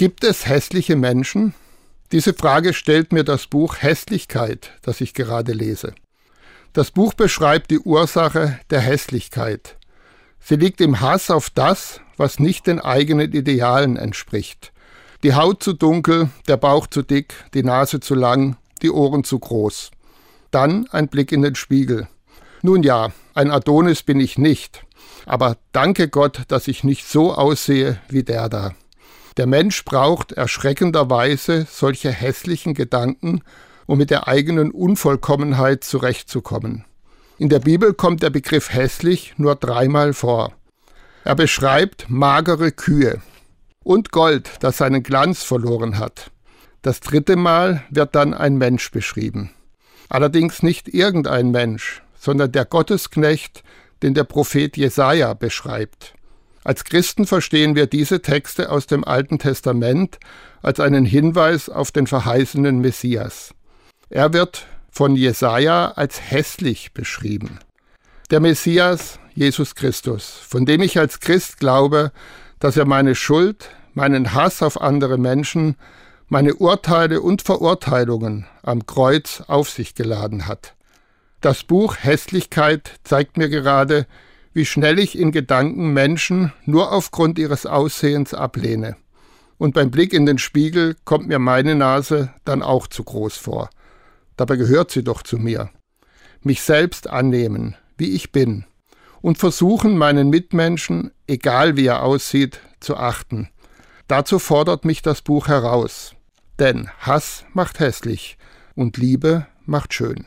Gibt es hässliche Menschen? Diese Frage stellt mir das Buch Hässlichkeit, das ich gerade lese. Das Buch beschreibt die Ursache der Hässlichkeit. Sie liegt im Hass auf das, was nicht den eigenen Idealen entspricht. Die Haut zu dunkel, der Bauch zu dick, die Nase zu lang, die Ohren zu groß. Dann ein Blick in den Spiegel. Nun ja, ein Adonis bin ich nicht, aber danke Gott, dass ich nicht so aussehe wie der da. Der Mensch braucht erschreckenderweise solche hässlichen Gedanken, um mit der eigenen Unvollkommenheit zurechtzukommen. In der Bibel kommt der Begriff hässlich nur dreimal vor. Er beschreibt magere Kühe und Gold, das seinen Glanz verloren hat. Das dritte Mal wird dann ein Mensch beschrieben. Allerdings nicht irgendein Mensch, sondern der Gottesknecht, den der Prophet Jesaja beschreibt. Als Christen verstehen wir diese Texte aus dem Alten Testament als einen Hinweis auf den verheißenen Messias. Er wird von Jesaja als hässlich beschrieben. Der Messias, Jesus Christus, von dem ich als Christ glaube, dass er meine Schuld, meinen Hass auf andere Menschen, meine Urteile und Verurteilungen am Kreuz auf sich geladen hat. Das Buch Hässlichkeit zeigt mir gerade, wie schnell ich in Gedanken Menschen nur aufgrund ihres Aussehens ablehne. Und beim Blick in den Spiegel kommt mir meine Nase dann auch zu groß vor. Dabei gehört sie doch zu mir. Mich selbst annehmen, wie ich bin. Und versuchen, meinen Mitmenschen, egal wie er aussieht, zu achten. Dazu fordert mich das Buch heraus. Denn Hass macht hässlich und Liebe macht schön.